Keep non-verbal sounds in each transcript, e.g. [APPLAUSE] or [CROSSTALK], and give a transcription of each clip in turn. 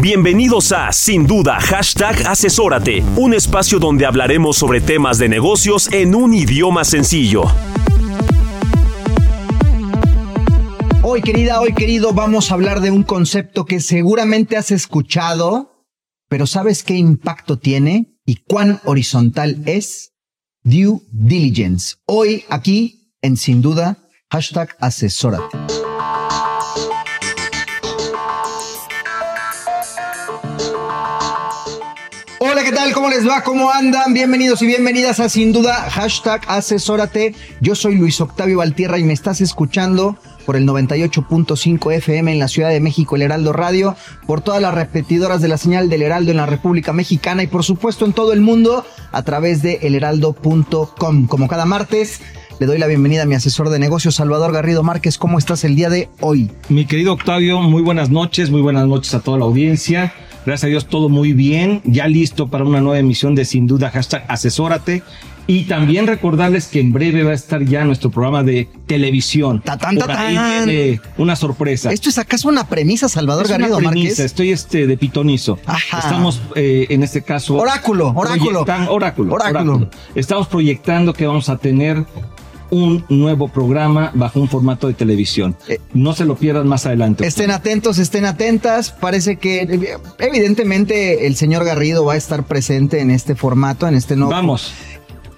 Bienvenidos a Sin Duda Hashtag Asesórate, un espacio donde hablaremos sobre temas de negocios en un idioma sencillo. Hoy, querida, hoy, querido, vamos a hablar de un concepto que seguramente has escuchado, pero ¿sabes qué impacto tiene y cuán horizontal es? Due diligence. Hoy, aquí, en Sin Duda, hashtag Asesórate. Hola, ¿qué tal? ¿Cómo les va? ¿Cómo andan? Bienvenidos y bienvenidas a Sin Duda, hashtag Asesórate. Yo soy Luis Octavio Valtierra y me estás escuchando por el 98.5 FM en la Ciudad de México, el Heraldo Radio, por todas las repetidoras de la señal del Heraldo en la República Mexicana y por supuesto en todo el mundo a través de elheraldo.com. Como cada martes, le doy la bienvenida a mi asesor de negocios, Salvador Garrido Márquez. ¿Cómo estás el día de hoy? Mi querido Octavio, muy buenas noches, muy buenas noches a toda la audiencia. Gracias a Dios, todo muy bien. Ya listo para una nueva emisión de Sin Duda, hashtag Asesórate. Y también recordarles que en breve va a estar ya nuestro programa de televisión. Tatán, Por ahí tatán. viene una sorpresa. ¿Esto es acaso una premisa, Salvador Es una Garrido premisa, Márquez? Estoy este de pitonizo. Ajá. Estamos eh, en este caso. Oráculo, oráculo. proyectan- oráculo, Oráculo. oráculo. Estamos proyectando que vamos a tener un nuevo programa bajo un formato de televisión. Eh, no se lo pierdan más adelante. Estén atentos, estén atentas. Parece que eh, evidentemente el señor Garrido va a estar presente en este formato, en este nuevo. Vamos.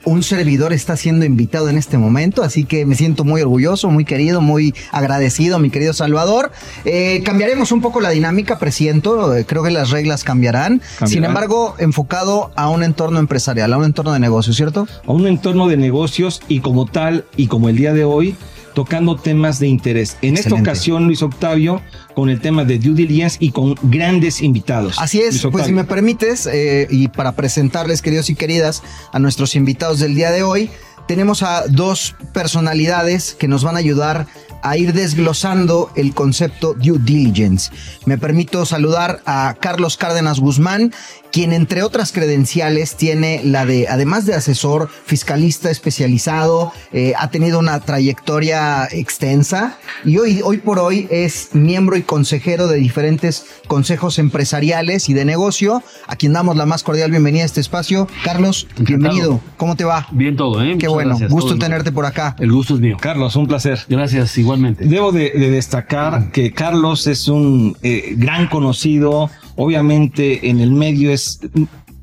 Un servidor está siendo invitado en este momento, así que me siento muy orgulloso, muy querido, muy agradecido, mi querido Salvador. Eh, cambiaremos un poco la dinámica, presiento. eh, creo que las reglas cambiarán. Cambiarán. Sin embargo, enfocado a un entorno empresarial, a un entorno de negocio, ¿cierto? a un entorno de negocios y como tal y como el día de hoy tocando temas de interés. En esta ocasión, Luis Octavio, con el tema de due diligence y con grandes invitados. Así es, pues si me permites, eh, y para presentarles, queridos y queridas, a nuestros invitados del día de hoy, tenemos a dos personalidades que nos van a ayudar a ir desglosando el concepto due diligence. Me permito saludar a Carlos Cárdenas Guzmán, quien entre otras credenciales tiene la de, además de asesor fiscalista especializado, eh, ha tenido una trayectoria extensa y hoy, hoy por hoy es miembro y consejero de diferentes consejos empresariales y de negocio, a quien damos la más cordial bienvenida a este espacio. Carlos, bienvenido. ¿Cómo te va? Bien todo, ¿eh? Qué Muchas bueno, gracias. gusto Todo en bien. tenerte por acá. El gusto es mío. Carlos, un placer. Gracias, igualmente. Debo de, de destacar que Carlos es un eh, gran conocido, obviamente en el medio es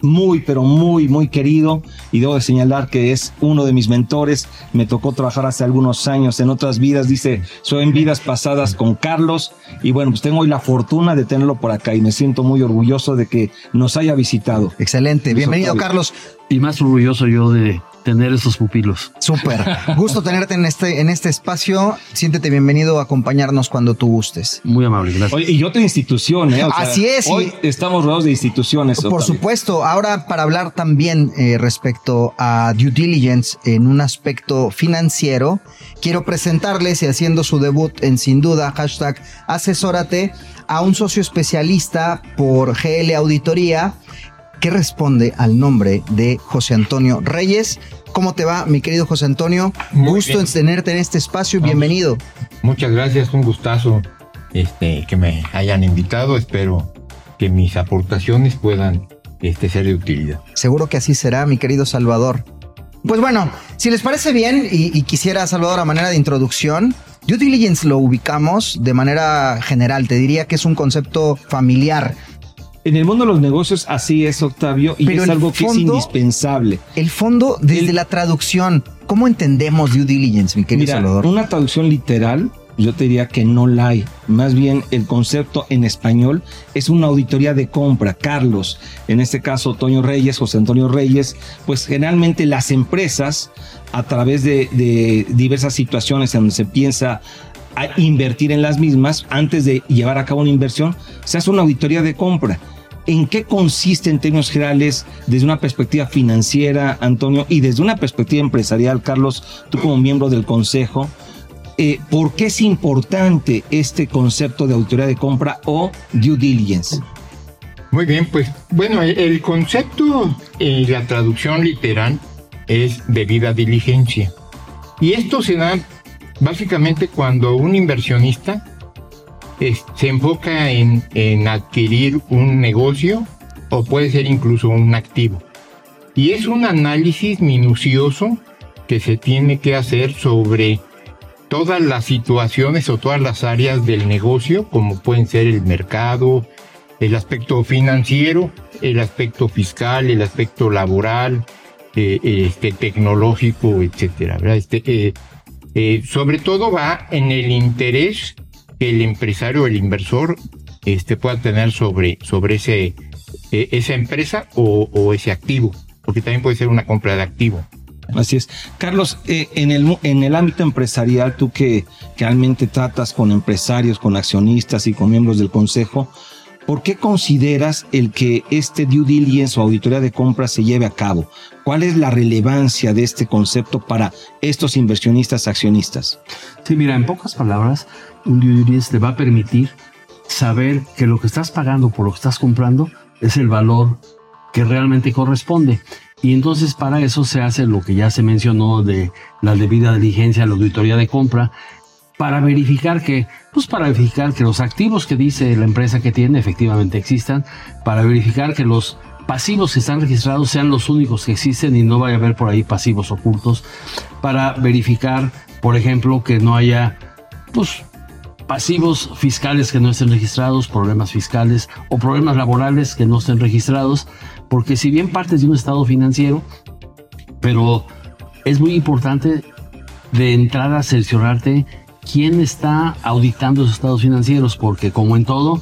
muy, pero muy, muy querido y debo de señalar que es uno de mis mentores. Me tocó trabajar hace algunos años en otras vidas, dice, soy en vidas pasadas con Carlos y bueno, pues tengo hoy la fortuna de tenerlo por acá y me siento muy orgulloso de que nos haya visitado. Excelente, bienvenido Octavio. Carlos. Y más orgulloso yo de tener esos pupilos. Súper. Gusto tenerte en este, en este espacio. Siéntete bienvenido a acompañarnos cuando tú gustes. Muy amable, gracias. Oye, y otra institución, ¿eh? O sea, Así es, y- Hoy estamos rodeados de instituciones. Por Octavio. supuesto, ahora para hablar también eh, respecto a due diligence en un aspecto financiero, quiero presentarles y haciendo su debut en sin duda, hashtag asesórate, a un socio especialista por GL Auditoría que responde al nombre de José Antonio Reyes. ¿Cómo te va, mi querido José Antonio? Muy Gusto bien. en tenerte en este espacio. Vamos. Bienvenido. Muchas gracias, un gustazo este, que me hayan invitado. Espero que mis aportaciones puedan este, ser de utilidad. Seguro que así será, mi querido Salvador. Pues bueno, si les parece bien y, y quisiera, Salvador, a manera de introducción, due diligence lo ubicamos de manera general. Te diría que es un concepto familiar. En el mundo de los negocios así es, Octavio, y Pero es algo que es indispensable. El fondo, desde El- la traducción, ¿cómo entendemos due diligence, mi querido Mira, Salvador? una traducción literal yo te diría que no la hay. Más bien el concepto en español es una auditoría de compra. Carlos, en este caso Toño Reyes, José Antonio Reyes, pues generalmente las empresas a través de, de diversas situaciones en donde se piensa a invertir en las mismas, antes de llevar a cabo una inversión, se hace una auditoría de compra. ¿En qué consiste en términos generales desde una perspectiva financiera, Antonio, y desde una perspectiva empresarial, Carlos, tú como miembro del Consejo? Eh, ¿Por qué es importante este concepto de auditoría de compra o due diligence? Muy bien, pues bueno, el, concepto y la traducción literal es debida diligencia. Y esto se da básicamente cuando un inversionista se enfoca en, adquirir un negocio o puede ser incluso un activo. Y es un análisis minucioso que se tiene que hacer sobre todas las situaciones o todas las áreas del negocio, como pueden ser el mercado, el aspecto financiero, el aspecto fiscal, el aspecto laboral, eh, este, tecnológico, etcétera. Este, eh, eh, sobre todo va en el interés que el empresario el inversor este, pueda tener sobre, sobre ese, eh, esa empresa o, ese activo, porque también puede ser una compra de activo. Así es. Carlos, eh, en, el, en el ámbito empresarial, tú que realmente tratas con empresarios, con accionistas y con miembros del consejo, ¿por qué consideras el que este due diligence o auditoría de compra se lleve a cabo? ¿Cuál es la relevancia de este concepto para estos inversionistas accionistas? Sí, mira, en pocas palabras, un due diligence te va a permitir saber que lo que estás pagando por lo que estás comprando es el valor que realmente corresponde. Y entonces para eso se hace lo que ya se mencionó de la debida diligencia, la auditoría de compra, para verificar que, pues para verificar que los activos que dice la empresa que tiene efectivamente existan, para verificar que los pasivos que están registrados sean los únicos que existen y no vaya a haber por ahí pasivos ocultos, para verificar, por ejemplo, que no haya, pues, pasivos fiscales que no estén registrados, problemas fiscales o problemas laborales que no estén registrados, porque si bien partes de un estado financiero, pero es muy importante de entrada cerciorarte quién está auditando esos estados financieros, porque como en todo,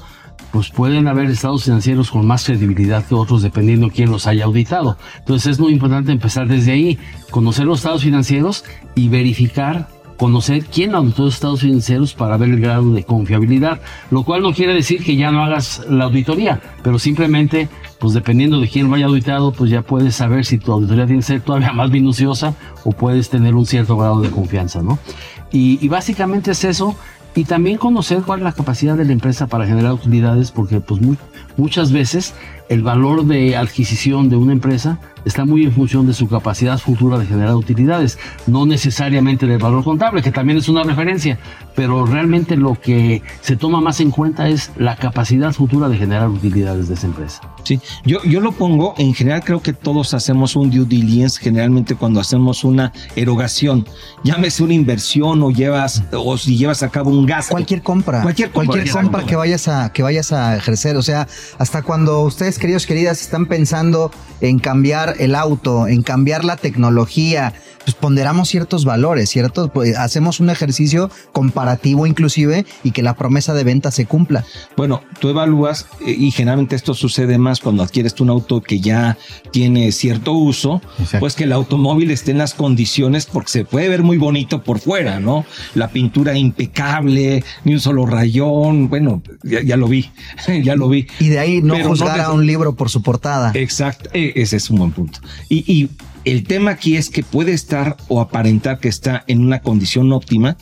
pues pueden haber estados financieros con más credibilidad que otros dependiendo quién los haya auditado. Entonces es muy importante empezar desde ahí, conocer los estados financieros y verificar conocer quién auditó estados financieros para ver el grado de confiabilidad, lo cual no quiere decir que ya no hagas la auditoría, pero simplemente, pues dependiendo de quién lo haya auditado, pues ya puedes saber si tu auditoría tiene que ser todavía más minuciosa o puedes tener un cierto grado de confianza, ¿no? Y, básicamente es eso, y también conocer cuál es la capacidad de la empresa para generar utilidades, porque pues muchas veces el valor de adquisición de una empresa está muy en función de su capacidad futura de generar utilidades, no necesariamente del valor contable, que también es una referencia, pero realmente lo que se toma más en cuenta es la capacidad futura de generar utilidades de esa empresa. Sí, yo, yo lo pongo, en general creo que todos hacemos un due diligence generalmente cuando hacemos una erogación, llámese una inversión o llevas, o si llevas a cabo un gasto. Cualquier compra. Cualquier compra. Cualquier Cualquier compra compra. que vayas a que vayas a ejercer, o sea, hasta cuando ustedes queridos queridas están pensando en cambiar el auto, en cambiar la tecnología, pues ponderamos ciertos valores, ¿cierto? Pues hacemos un ejercicio comparativo inclusive y que la promesa de venta se cumpla. Bueno, tú evalúas eh, y generalmente esto sucede más cuando adquieres tú un auto que ya tiene cierto uso, Exacto. pues que el automóvil esté en las condiciones porque se puede ver muy bonito por fuera, ¿no? La pintura impecable, ni un solo rayón, bueno, ya, ya lo vi, [LAUGHS] ya lo vi. Y de ahí no Pero no juzgar te- a un libro por su portada. Exacto, e- ese es un buen punto. Y, y el tema aquí es que puede estar o aparentar que está en una condición óptima,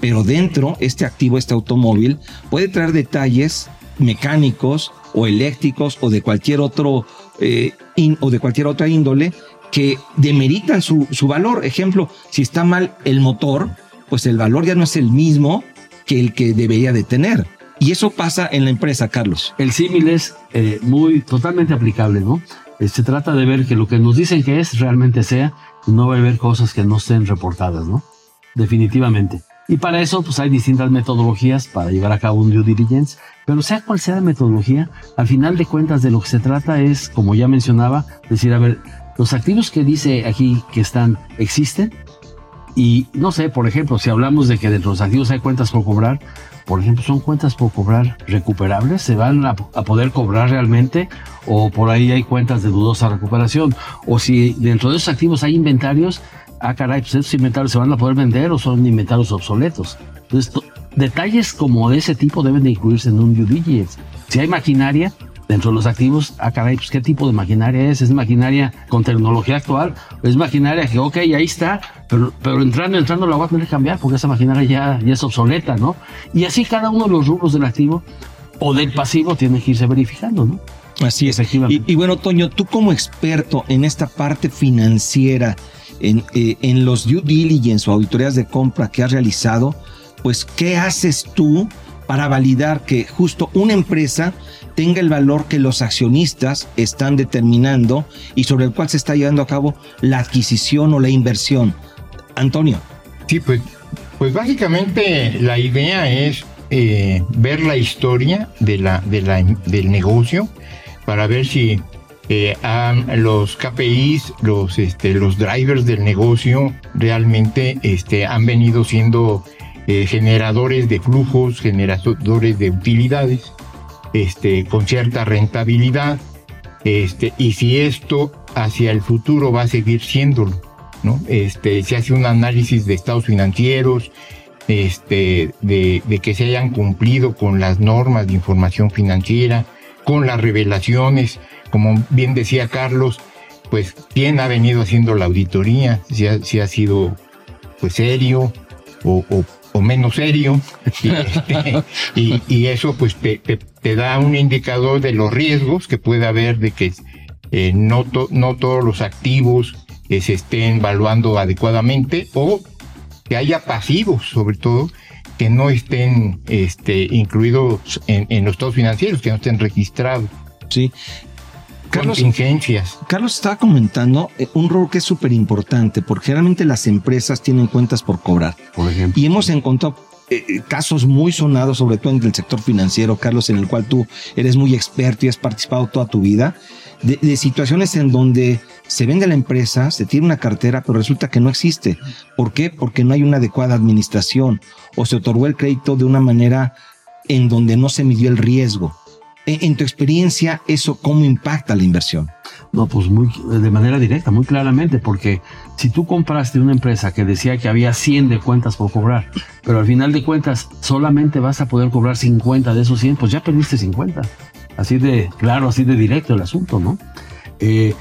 pero dentro este activo, este automóvil, puede traer detalles mecánicos o eléctricos o de cualquier otro eh, in- o de cualquier otra índole que demeritan su, valor. Ejemplo, si está mal el motor, pues el valor ya no es el mismo que el que debería de tener. Y eso pasa en la empresa, Carlos. El símil es eh, muy totalmente aplicable, ¿no? Se trata de ver que lo que nos dicen que es realmente sea, no va a haber cosas que no estén reportadas, ¿no? Definitivamente. Y para eso, pues hay distintas metodologías para llevar a cabo un due diligence, pero sea cual sea la metodología, al final de cuentas de lo que se trata es, como ya mencionaba, decir, a ver, los activos que dice aquí que están, ¿existen? Y no sé, por ejemplo, si hablamos de que dentro de los activos hay cuentas por cobrar, por ejemplo, ¿son cuentas por cobrar recuperables? ¿Se van a, poder cobrar realmente? ¿O por ahí hay cuentas de dudosa recuperación? ¿O si dentro de esos activos hay inventarios? Ah, caray, pues esos inventarios se van a poder vender o son inventarios obsoletos. Entonces, detalles como de ese tipo deben de incluirse en un due diligence. Si hay maquinaria, dentro de los activos, ah, caray, pues qué tipo de maquinaria es, es maquinaria con tecnología actual, es maquinaria que, ok, ahí está, pero, pero entrando, entrando la voy a tener que cambiar porque esa maquinaria ya, ya es obsoleta, ¿no? Y así cada uno de los rubros del activo o del pasivo tiene que irse verificando, ¿no? Así es. Y, y bueno, Toño, tú como experto en esta parte financiera, en, eh, en los due diligence o auditorías de compra que has realizado, pues, ¿qué haces tú para validar que justo una empresa tenga el valor que los accionistas están determinando y sobre el cual se está llevando a cabo la adquisición o la inversión. Antonio. Sí, pues, pues básicamente la idea es eh, ver la historia de la, de la, del negocio para ver si eh, los KPIs, los, este, los drivers del negocio realmente este, han venido siendo eh, generadores de flujos, generadores de utilidades este, con cierta rentabilidad, este, y si esto hacia el futuro va a seguir siéndolo, ¿no? Este, se hace un análisis de estados financieros, este, de, que se hayan cumplido con las normas de información financiera, con las revelaciones, como bien decía Carlos, pues quién ha venido haciendo la auditoría, si ha, si ha sido pues serio o, o o menos serio [LAUGHS] y, este, y, eso pues te, te, da un indicador de los riesgos que puede haber de que eh, no, no todos los activos eh, se estén evaluando adecuadamente o que haya pasivos sobre todo que no estén este, incluidos en, en los estados financieros, que no estén registrados. Sí, Carlos, Carlos estaba comentando eh, un rol que es súper importante, porque generalmente las empresas tienen cuentas por cobrar. Por ejemplo. Y hemos encontrado eh, eh, casos muy sonados, sobre todo en el sector financiero, Carlos, en el cual tú eres muy experto y has participado toda tu vida, de, de situaciones en donde se vende la empresa, se tiene una cartera, pero resulta que no existe. ¿Por qué? Porque no hay una adecuada administración o se otorgó el crédito de una manera en donde no se midió el riesgo. En tu experiencia, ¿eso cómo impacta la inversión? No, pues muy, de manera directa, muy claramente, porque si tú compraste una empresa que decía que había 100 de cuentas por cobrar, pero al final de cuentas solamente vas a poder cobrar 50 de esos 100, pues ya perdiste 50. Así de claro, así de directo el asunto, ¿no? Eh,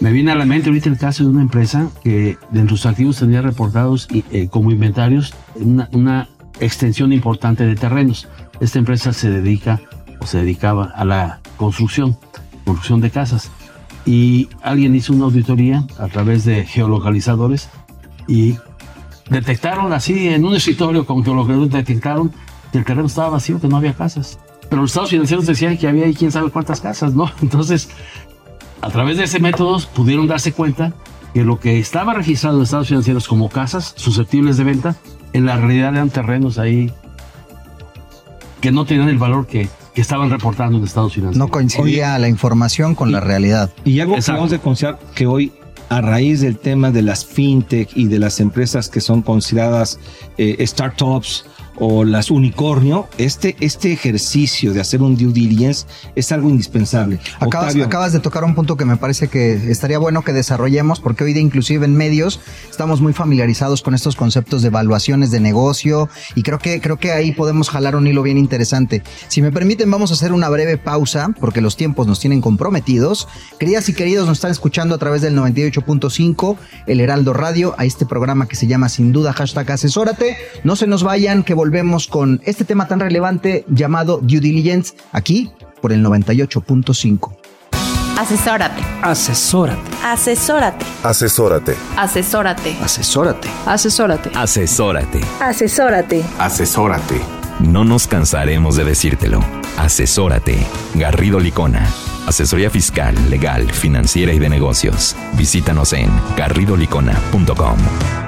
me viene a la mente ahorita el caso de una empresa que dentro de sus activos tenía reportados eh, como inventarios una, una extensión importante de terrenos. Esta empresa se dedica se dedicaba a la construcción, construcción de casas. Y alguien hizo una auditoría a través de geolocalizadores y detectaron así en un escritorio con geolocalizadores, detectaron que el terreno estaba vacío, que no había casas. Pero los estados financieros decían que había ahí quién sabe cuántas casas, ¿no? [LAUGHS] Entonces, a través de ese método pudieron darse cuenta que lo que estaba registrado en estados financieros como casas susceptibles de venta, en la realidad eran terrenos ahí que no tenían el valor que, que estaban reportando en Estados Unidos. No coincidía la información con la realidad. Y algo que vamos a considerar que hoy a raíz del tema de las fintech y de las empresas que son consideradas eh, startups o las unicornio, este, este ejercicio de hacer un due diligence es algo indispensable. Acabas, acabas, de tocar un punto que me parece que estaría bueno que desarrollemos, porque hoy día inclusive en medios estamos muy familiarizados con estos conceptos de evaluaciones de negocio y creo que, creo que ahí podemos jalar un hilo bien interesante. Si me permiten, vamos a hacer una breve pausa, porque los tiempos nos tienen comprometidos. Queridas y queridos, nos están escuchando a través del 98.5, el Heraldo Radio, a este programa que se llama sin duda hashtag asesórate. No se nos vayan, que volvemos con este tema tan relevante llamado due diligence aquí por el 98.5. Asesórate. Asesórate. Asesórate. Asesórate. Asesórate. Asesórate. Asesórate. Asesórate. Asesórate. Asesórate. No nos cansaremos de decírtelo. Asesórate. Garrido Licona. Asesoría fiscal, legal, financiera y de negocios. Visítanos en garridolicona.com.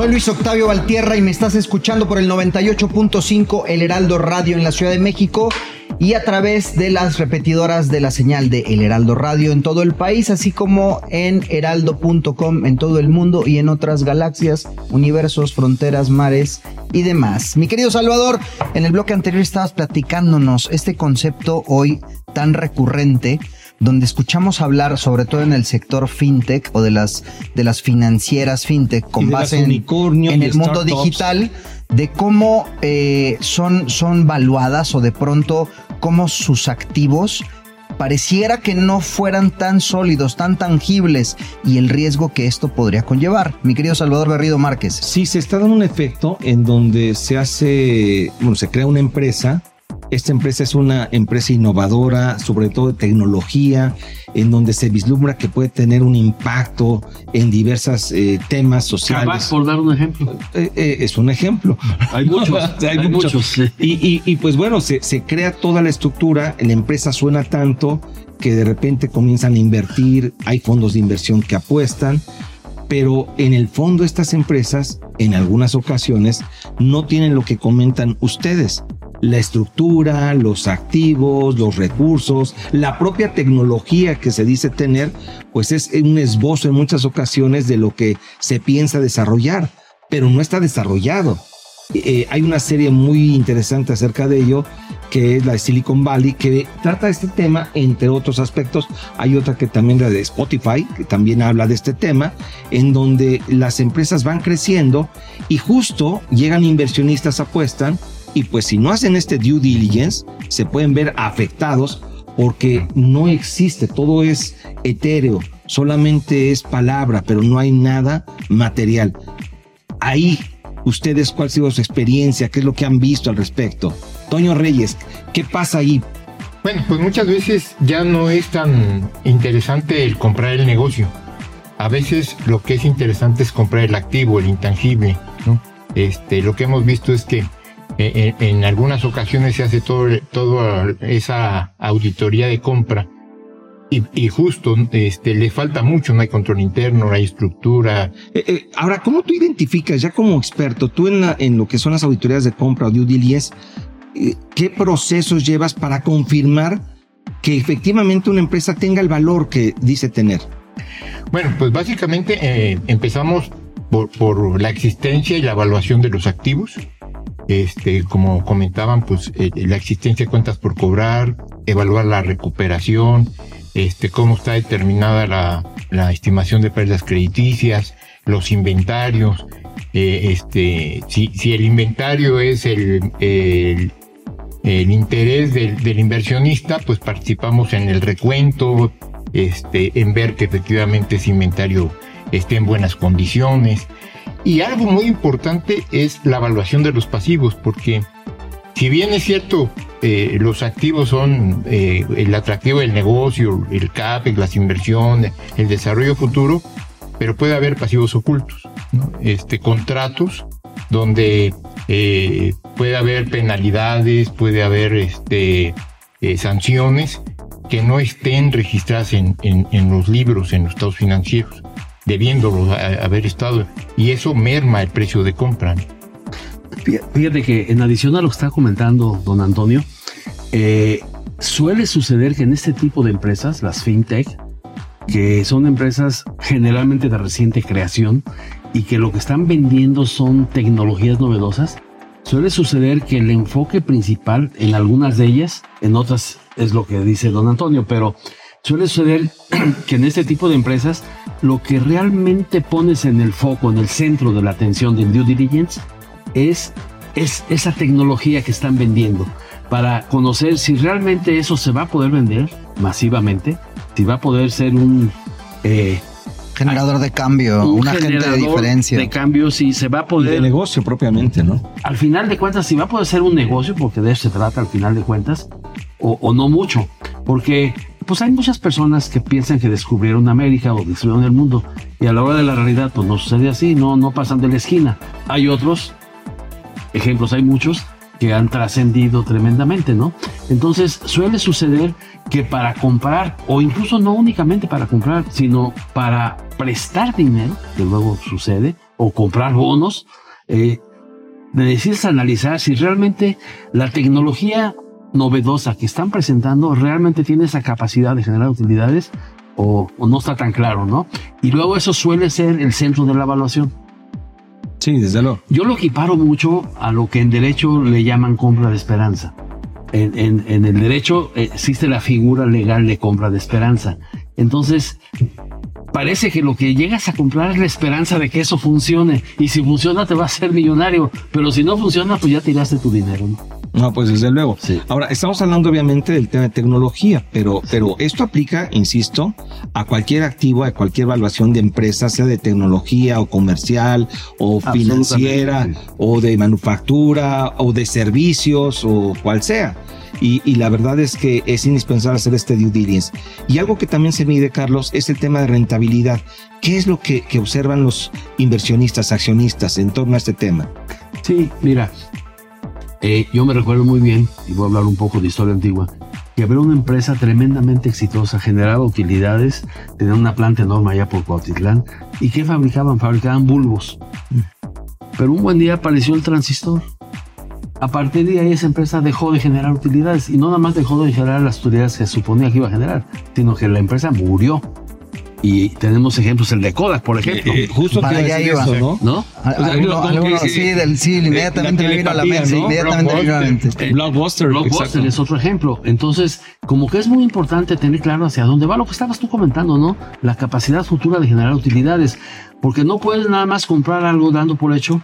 Soy Luis Octavio Valtierra y me estás escuchando por el 98.5 El Heraldo Radio en la Ciudad de México y a través de las repetidoras de la señal de El Heraldo Radio en todo el país, así como en heraldo.com en todo el mundo y en otras galaxias, universos, fronteras, mares y demás. Mi querido Salvador, en el bloque anterior estabas platicándonos este concepto hoy tan recurrente donde escuchamos hablar, sobre todo en el sector fintech o de las, de las financieras fintech, con base en, en el mundo digital, de cómo eh, son, son valuadas o de pronto cómo sus activos pareciera que no fueran tan sólidos, tan tangibles y el riesgo que esto podría conllevar. Mi querido Salvador Garrido Márquez. Sí, se está dando un efecto en donde se hace, bueno, se crea una empresa esta empresa es una empresa innovadora, sobre todo de tecnología, en donde se vislumbra que puede tener un impacto en diversos eh, temas sociales. Por dar un ejemplo. Eh, eh, es un ejemplo. [LAUGHS] Hay muchos. [LAUGHS] hay, hay muchos. muchos, sí. y, y- y, pues bueno, se, se crea toda la estructura, la empresa suena tanto que de repente comienzan a invertir, hay fondos de inversión que apuestan, pero en el fondo estas empresas, en algunas ocasiones, no tienen lo que comentan ustedes. La estructura, los activos, los recursos, la propia tecnología que se dice tener, pues es un esbozo en muchas ocasiones de lo que se piensa desarrollar, pero no está desarrollado. Eh, hay una serie muy interesante acerca de ello, que es la de Silicon Valley, que trata este tema, entre otros aspectos. Hay otra que también la de Spotify, que también habla de este tema, en donde las empresas van creciendo y justo llegan inversionistas, apuestan, y pues si no hacen este due diligence, se pueden ver afectados porque no existe, todo es etéreo, solamente es palabra, pero no hay nada material. Ahí, ustedes, ¿cuál ha sido su experiencia? ¿Qué es lo que han visto al respecto? Toño Reyes, ¿qué pasa ahí? Bueno, pues muchas veces ya no es tan interesante el comprar el negocio. A veces lo que es interesante es comprar el activo, el intangible. ¿no? Este, lo que hemos visto es que en, en algunas ocasiones se hace todo, toda esa auditoría de compra y, y justo este, le falta mucho, no hay control interno, no hay estructura. Eh, eh, ahora, ¿cómo tú identificas, ya como experto, tú en, la, en lo que son las auditorías de compra o due diligence, eh, qué procesos llevas para confirmar que efectivamente una empresa tenga el valor que dice tener? Bueno, pues básicamente eh, empezamos por, por, la existencia y la evaluación de los activos. Este, como comentaban, pues eh, la existencia de cuentas por cobrar, evaluar la recuperación, este, cómo está determinada la, estimación de pérdidas crediticias, los inventarios, eh, este, si, el inventario es el interés del, del, inversionista, pues participamos en el recuento, este, en ver que efectivamente ese inventario esté en buenas condiciones. Y algo muy importante es la evaluación de los pasivos, porque si bien es cierto, eh, los activos son eh, el atractivo del negocio, el CAPEX, las inversiones, el desarrollo futuro, pero puede haber pasivos ocultos, este, contratos donde eh, puede haber penalidades, puede haber este, eh, sanciones que no estén registradas en, los libros, en los estados financieros, debiéndolos a, haber estado, y eso merma el precio de compra. Fíjate que en adición a lo que está comentando don Antonio, eh, suele suceder que en este tipo de empresas, las fintech, que son empresas generalmente de reciente creación y que lo que están vendiendo son tecnologías novedosas, suele suceder que el enfoque principal en algunas de ellas, en otras es lo que dice don Antonio, pero suele suceder [CLEARS THROAT] que en este tipo de empresas lo que realmente pones en el foco, en el centro de la atención del due diligence, es, es esa tecnología que están vendiendo para conocer si realmente eso se va a poder vender masivamente, si va a poder ser un eh, generador de cambio, un, agente de diferencia. De cambio, si se va a poder. de negocio propiamente, ¿no? Al final de cuentas, si va a poder ser un negocio, porque de eso se trata al final de cuentas, o, o no mucho. Porque pues hay muchas personas que piensan que descubrieron América o descubrieron el mundo y a la hora de la realidad pues no sucede así, no, no pasan de la esquina. Hay otros ejemplos, hay muchos que han trascendido tremendamente, ¿no? Entonces suele suceder que para comprar, o incluso no únicamente para comprar, sino para prestar dinero, que luego sucede, o comprar bonos, eh, necesitas analizar si realmente la tecnología novedosa que están presentando realmente tiene esa capacidad de generar utilidades o, o no está tan claro, ¿no? Y luego eso suele ser el centro de la evaluación. Sí, desde luego. Yo lo equiparo mucho a lo que en derecho le llaman compra de esperanza. En, en, en, el derecho existe la figura legal de compra de esperanza. Entonces, parece que lo que llegas a comprar es la esperanza de que eso funcione. Y si funciona, te va a hacer millonario. Pero si no funciona, pues ya tiraste tu dinero. ¿no? No, pues desde luego. Sí. Ahora, estamos hablando obviamente del tema de tecnología, pero, pero esto aplica, insisto, a cualquier activo, a cualquier evaluación de empresa, sea de tecnología o comercial o financiera o de manufactura o de servicios o cual sea. Y, y, la verdad es que es indispensable hacer este due diligence. Y algo que también se mide, Carlos, es el tema de rentabilidad. ¿Qué es lo que, que observan los inversionistas, accionistas en torno a este tema? Sí, mira, eh, yo me recuerdo muy bien, y voy a hablar un poco de historia antigua, que había una empresa tremendamente exitosa, generaba utilidades, tenía una planta enorme allá por Cuautitlán, y ¿qué fabricaban? Fabricaban bulbos. Pero un buen día apareció el transistor. A partir de ahí esa empresa dejó de generar utilidades, y no nada más dejó de generar las utilidades que suponía que iba a generar, sino que la empresa murió. Y tenemos ejemplos, el de Kodak, por ejemplo. Eh, eh, justo Para que allá iba. Eso, ¿no? ¿No? A- alguno- alguno- sí, del, sí, inmediatamente me vino a la mente. ¿no? Inmediatamente me vino a la mente. Eh, Blockbuster. Blockbuster exacto. es otro ejemplo. Entonces, como que es muy importante tener claro hacia dónde va lo que estabas tú comentando, ¿no? La capacidad futura de generar utilidades. Porque no puedes nada más comprar algo dando por hecho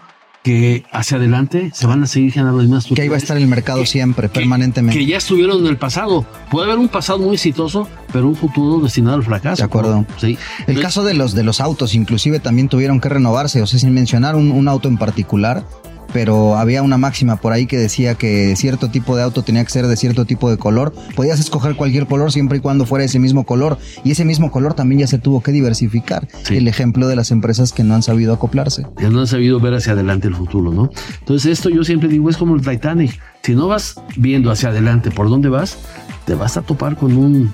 que hacia adelante se van a seguir generando las mismas Que ahí va a estar el mercado siempre, que- permanentemente. Que ya estuvieron en el pasado. Puede haber un pasado muy exitoso, pero un futuro destinado al fracaso. De acuerdo. Sí. El caso de los de los autos, inclusive también tuvieron que renovarse, o sea, sin mencionar un, un auto en particular, pero había una máxima por ahí que decía que cierto tipo de auto tenía que ser de cierto tipo de color. Podías escoger cualquier color siempre y cuando fuera ese mismo color, y ese mismo color también ya se tuvo que diversificar. Sí. El ejemplo de las empresas que no han sabido acoplarse. que no han sabido ver hacia adelante el futuro, ¿no? Entonces esto yo siempre digo es como el Titanic. Si no vas viendo hacia adelante por dónde vas, te vas a topar con un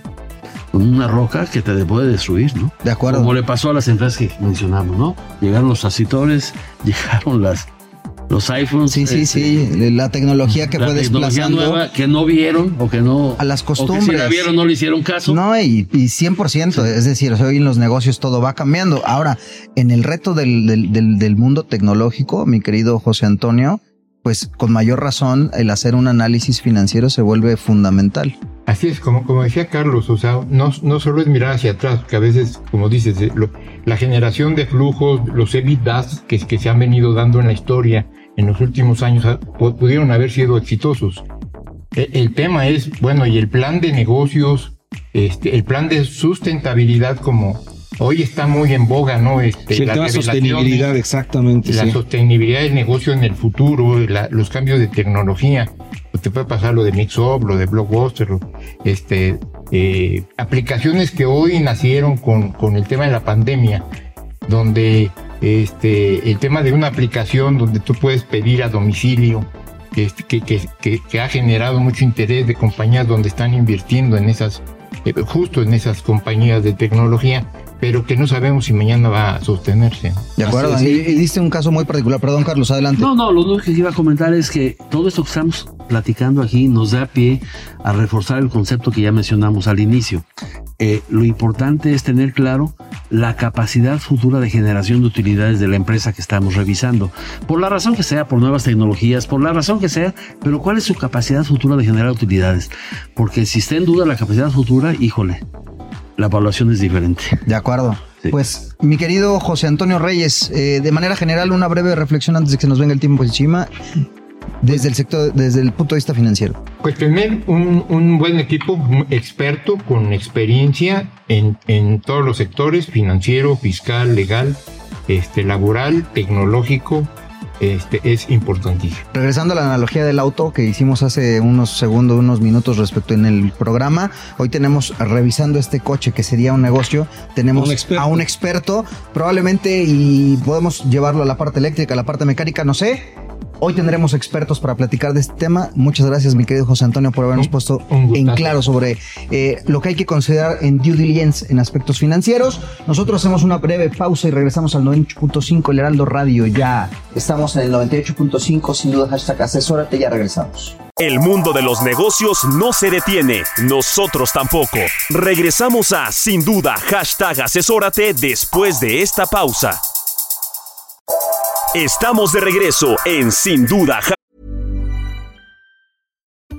con una roca que te puede destruir, ¿no? De acuerdo. Como le pasó a las empresas que mencionamos, ¿no? Llegaron los transitores, [LAUGHS] llegaron las los iPhones. Sí, sí, este, sí. La tecnología que la fue tecnología desplazando. nueva que no vieron o que no A las o que si costumbres. la vieron no le hicieron caso. No, y, y 100%, es decir, hoy en los negocios todo va cambiando. Ahora, en el reto del, del, del, del mundo tecnológico, mi querido José Antonio, pues con mayor razón el hacer un análisis financiero se vuelve fundamental. Así es, como, como decía Carlos, o sea, no, no solo es mirar hacia atrás, que a veces, como dices, eh, lo- la generación de flujos, los EBITDAs que, que se han venido dando en la historia en los últimos años pu- pudieron haber sido exitosos. E- El, tema es, bueno, y el plan de negocios, este, el plan de sustentabilidad como hoy está muy en boga, ¿no? Este, Sí, el tema sostenibilidad, exactamente. la sí. sostenibilidad del negocio en el futuro, la- los cambios de tecnología. Pues te puede pasar lo de Mixup, lo de Blockbuster, lo- este, eh, aplicaciones que hoy nacieron con, con el tema de la pandemia, donde este, el tema de una aplicación donde tú puedes pedir a domicilio, que, que, que, que ha generado mucho interés de compañías donde están invirtiendo en esas, eh, justo en esas compañías de tecnología, pero que no sabemos si mañana va a sostenerse. ¿De acuerdo? Así Y, y diste un caso muy particular. Perdón, Carlos, adelante. No, no, lo único que iba a comentar es que todo esto que estamos platicando aquí nos da pie a reforzar el concepto que ya mencionamos al inicio. Eh, lo importante es tener claro la capacidad futura de generación de utilidades de la empresa que estamos revisando. Por la razón que sea, por nuevas tecnologías, por la razón que sea, pero ¿cuál es su capacidad futura de generar utilidades? Porque si está en duda la capacidad futura, híjole, la evaluación es diferente. De acuerdo. Pues, mi querido José Antonio Reyes, eh, de manera general, una breve reflexión antes de que se nos venga el tiempo encima, desde el sector, desde el punto de vista financiero. Pues tener un, un buen equipo un experto con experiencia en, en todos los sectores, financiero, fiscal, legal, este, laboral, tecnológico, este, es importantísimo. Regresando a la analogía del auto que hicimos hace unos segundos, unos minutos respecto en el programa, hoy tenemos revisando este coche que sería un negocio, tenemos a un experto, probablemente y podemos llevarlo a la parte eléctrica, a la parte mecánica, no sé, Hoy tendremos expertos para platicar de este tema. Muchas gracias, mi querido José Antonio, por habernos puesto en claro sobre eh, lo que hay que considerar en due diligence en aspectos financieros. Nosotros hacemos una breve pausa y regresamos al 98.5 El Heraldo Radio. Ya estamos en el 98.5, sin duda, hashtag asesórate, ya regresamos. El mundo de los negocios no se detiene, nosotros tampoco. Regresamos a Sin Duda, hashtag asesórate después de esta pausa. Estamos de regreso en Sin Duda.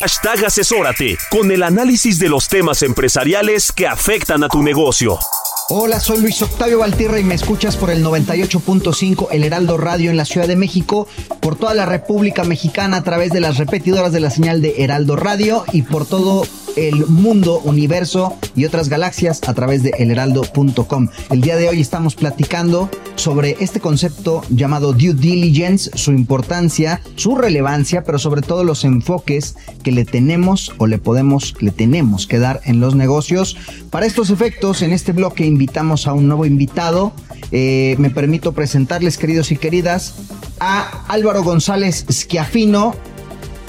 Hashtag asesórate con el análisis de los temas empresariales que afectan a tu negocio. Hola, soy Luis Octavio Valtierra y me escuchas por el 98.5 El Heraldo Radio en la Ciudad de México, por toda la República Mexicana a través de las repetidoras de la señal de Heraldo Radio y por todo el mundo, universo y otras galaxias a través de elheraldo.com. El día de hoy estamos platicando sobre este concepto llamado due diligence, su importancia, su relevancia, pero sobre todo los enfoques que le tenemos o le podemos, le tenemos que dar en los negocios. Para estos efectos, en este bloque invitamos a un nuevo invitado. Eh, me permito presentarles, queridos y queridas, a Álvaro González Schiafino,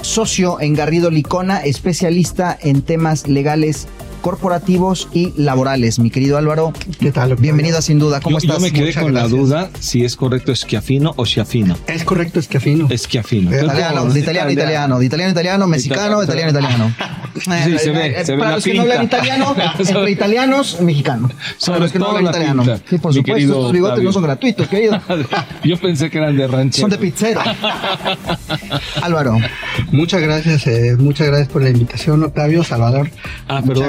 socio en Garrido Licona, especialista en temas legales corporativos y laborales. Mi querido Álvaro, ¿qué tal? Bienvenido a Sin Duda. ¿Cómo yo, estás? Yo me quedé Muchas con gracias. la duda si es correcto esquiafino o schiafino. Es correcto, esquiafino. Esquiafino. De italiano, de italiano, italiano, de italiano, italiano, mexicano, de italiano, italiano. [LAUGHS] Sí, se ve, se ve Para la los que no hablan italiano, [LAUGHS] entre italianos, mexicano. Para Sobre los que no hablan la italiano. pinta, Sí, por mi supuesto, querido estos bigotes no son gratuitos, querido. [LAUGHS] Yo pensé que eran de rancho. Son de pizzero. Álvaro. Muchas gracias, eh, muchas gracias por la invitación, Octavio, Salvador. Ah, muchas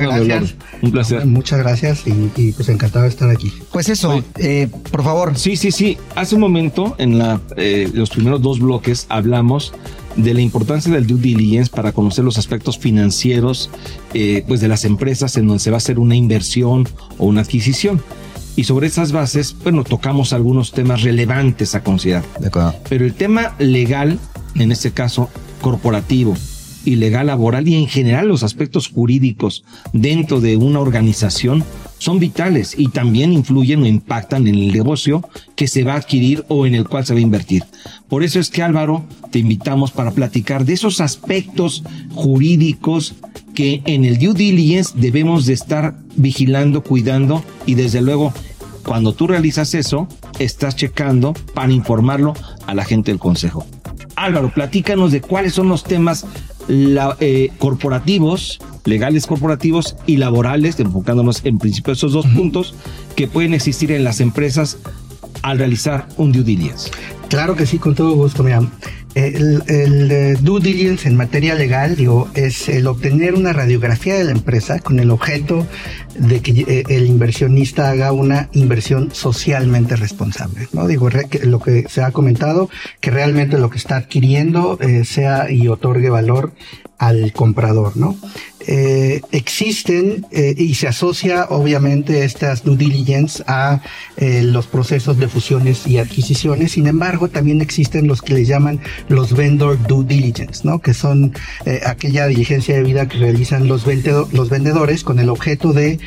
Un placer. Muchas gracias y, y, pues encantado de estar aquí. Pues eso, eh, por favor. Sí, sí, sí. Hace un momento, en la, eh, los primeros dos bloques, hablamos de la importancia del due diligence para conocer los aspectos financieros eh, pues de las empresas en donde se va a hacer una inversión o una adquisición. Y sobre esas bases, bueno, tocamos algunos temas relevantes a considerar. De acuerdo. Pero el tema legal, en este caso corporativo, y legal laboral y en general los aspectos jurídicos dentro de una organización son vitales y también influyen o impactan en el negocio que se va a adquirir o en el cual se va a invertir. Por eso es que Álvaro te invitamos para platicar de esos aspectos jurídicos que en el due diligence debemos de estar vigilando, cuidando y desde luego cuando tú realizas eso, estás checando para informarlo a la gente del consejo. Álvaro, platícanos de cuáles son los temas la- eh, corporativos, legales corporativos y laborales, enfocándonos en principio esos dos puntos que pueden existir en las empresas al realizar un due diligence. Claro que sí, con todo gusto, mira. El, eh, due diligence en materia legal, digo, es el obtener una radiografía de la empresa con el objeto de que eh, el inversionista haga una inversión socialmente responsable, ¿no? Digo, lo que se ha comentado, que realmente lo que está adquiriendo eh, sea y otorgue valor al comprador, ¿no? existen y se asocia obviamente estas due diligence a los procesos de fusiones y adquisiciones. Sin embargo, también existen los que le llaman los vendor due diligence, ¿no? Que son eh, aquella diligencia de vida que realizan los, los vendedores con el objeto de eh,